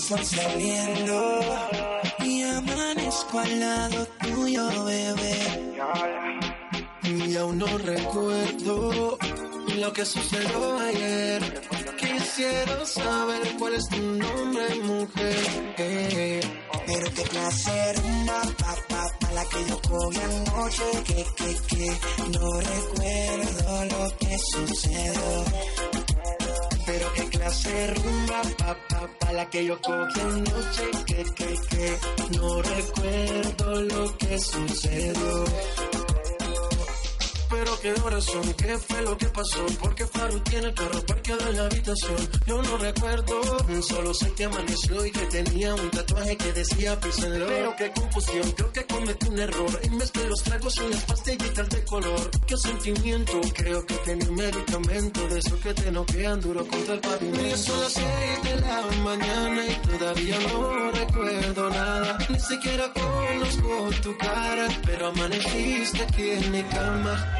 sol saliendo y amanezco al lado tuyo, bebé. Y aún no recuerdo lo que sucedió ayer. Quisiera saber cuál es tu nombre, mujer. Eh, Pero qué clase rumba, pa, pa, pa, la que yo cogí anoche. Que, que, que, no recuerdo lo que sucedió. Qué clase rumba, pa, pa, pa, la que yo cogí anoche. Que, que, que, no recuerdo lo que sucedió. Pero qué horas son, qué fue lo que pasó, porque Faru tiene el carro parqueado en la habitación. Yo no recuerdo, solo sé que amaneció y que tenía un tatuaje que decía písenlo. Pero qué confusión, creo que cometí un error. Y mezclé los tragos y las pastillitas de color. Qué sentimiento, creo que tenía un medicamento de esos que te noquean duro contra el pavimento. Son las seis de la mañana y todavía no recuerdo nada. Ni siquiera conozco tu cara, pero amaneciste aquí en mi cama.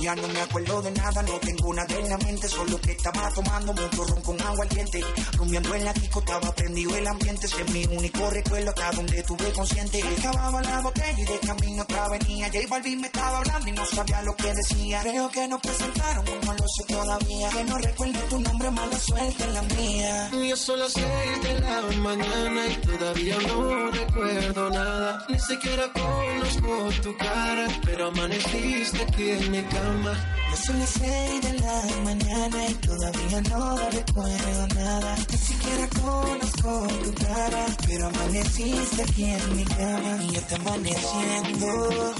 Ya no me acuerdo de nada, no tengo una en la mente, solo que estaba tomando mucho ron con agua ardiente. Rumbeando en la disco, estaba prendido el ambiente, es mi único recuerdo acá donde estuve consciente. Acababa la botella y de camino otra venía. J Balvin me estaba hablando y no sabía lo que decía. Creo que nos presentaron, no lo sé todavía. Que no recuerdo tu nombre, mala suerte en la mía. Son las seis de la mañana y todavía no recuerdo nada. Ni siquiera conozco tu cara, pero amaneciste aquí en mi. Ya son las seis de la mañana y todavía no recuerdo nada. Ni siquiera conozco tu cara, pero amaneciste aquí en mi cama. Y ya está amaneciendo,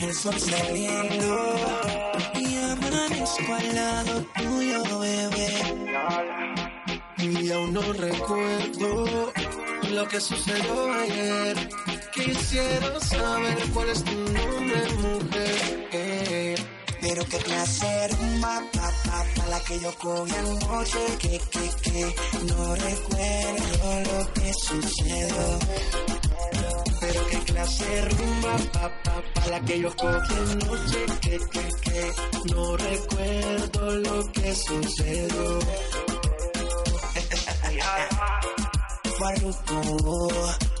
el sol saliendo. Y amanezco al lado tuyo, bebé. Y aún no recuerdo lo que sucedió ayer. Quisiera saber cuál es tu nombre, mujer. Pero qué de rumba, pa, la que yo cogí anoche. Que, que, que, no recuerdo lo que sucedió. Pero qué clase rumba, pa, pa, pa, la que yo cogí anoche. Que, que, que, no recuerdo lo que sucedió. Farruko.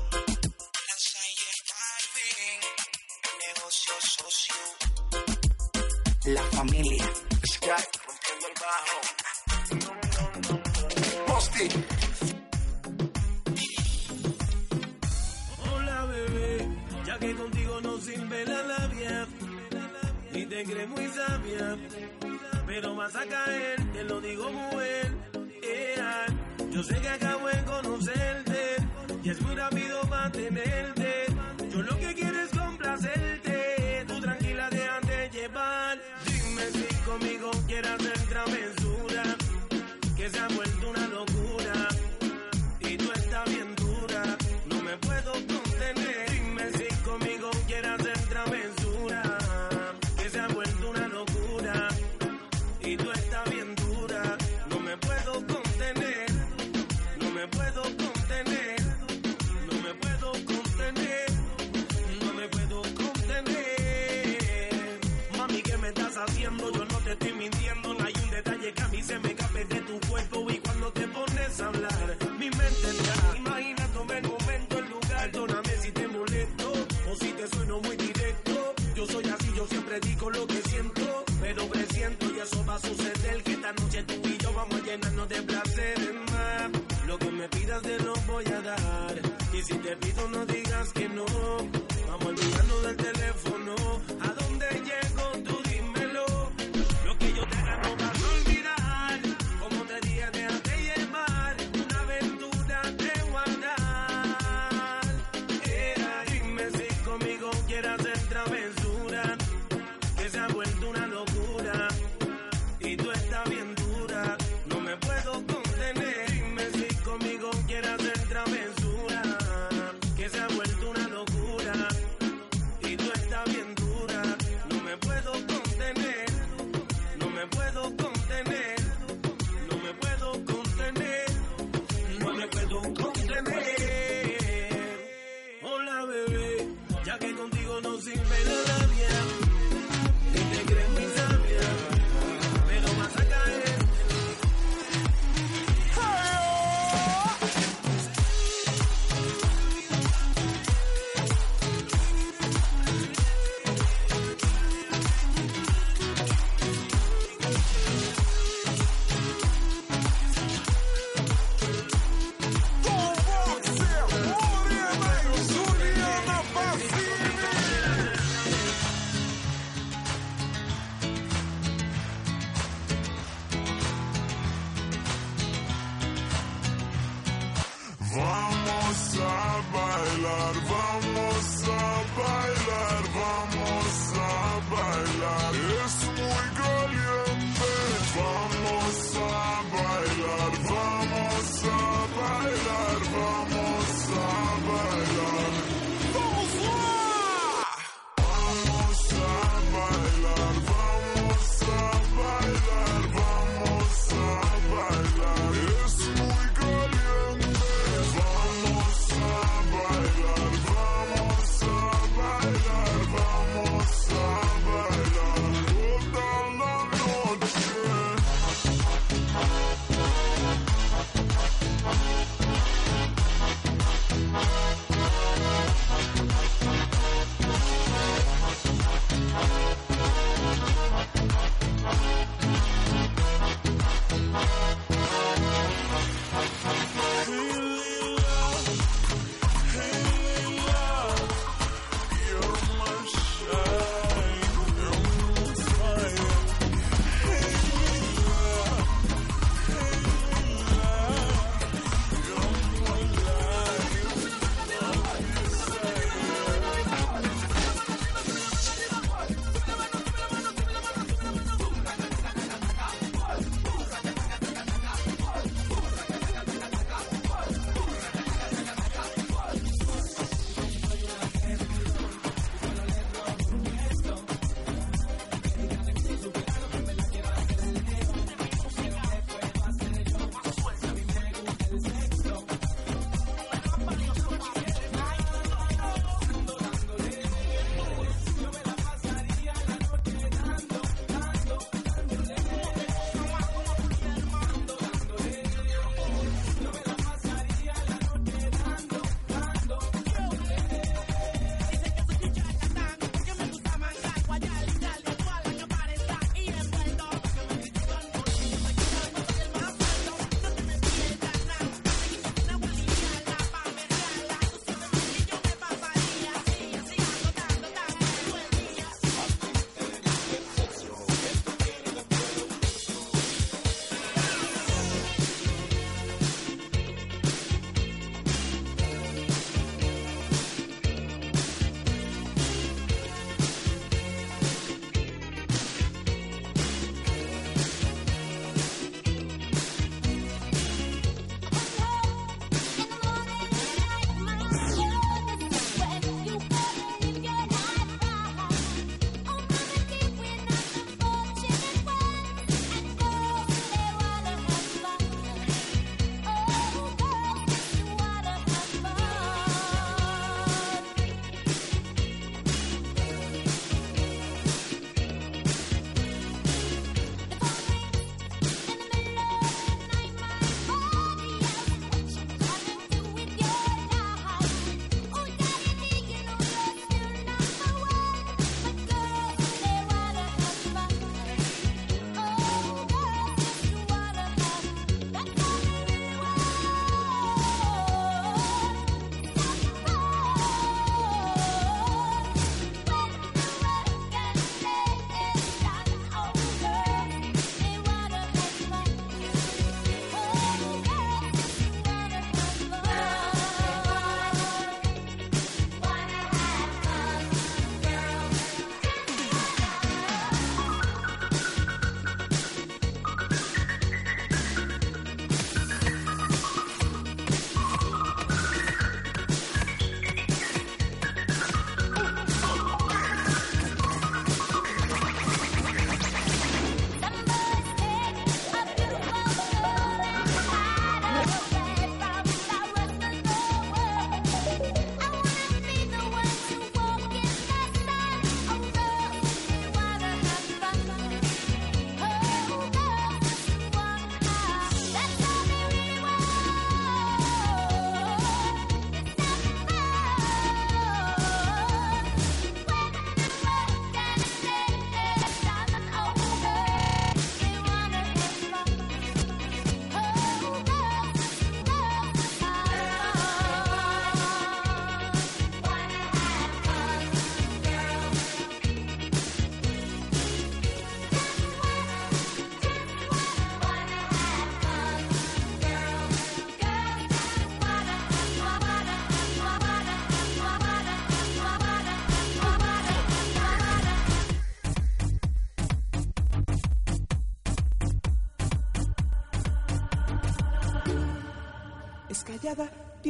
Posti. Hola bebé, ya que contigo no sirve la labia y te crees muy sabia, pero vas a caer, te lo digo mujer. Ea, yo sé que acabo de conocerte y es muy rápido mantenerte.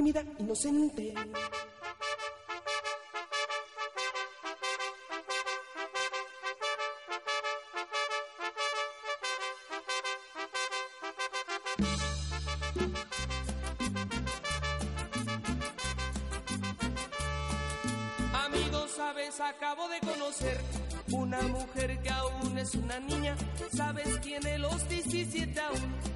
tímida, inocente. sabes, acabo de conocer una mujer que aún es una niña. Sabes, tiene los 17 aún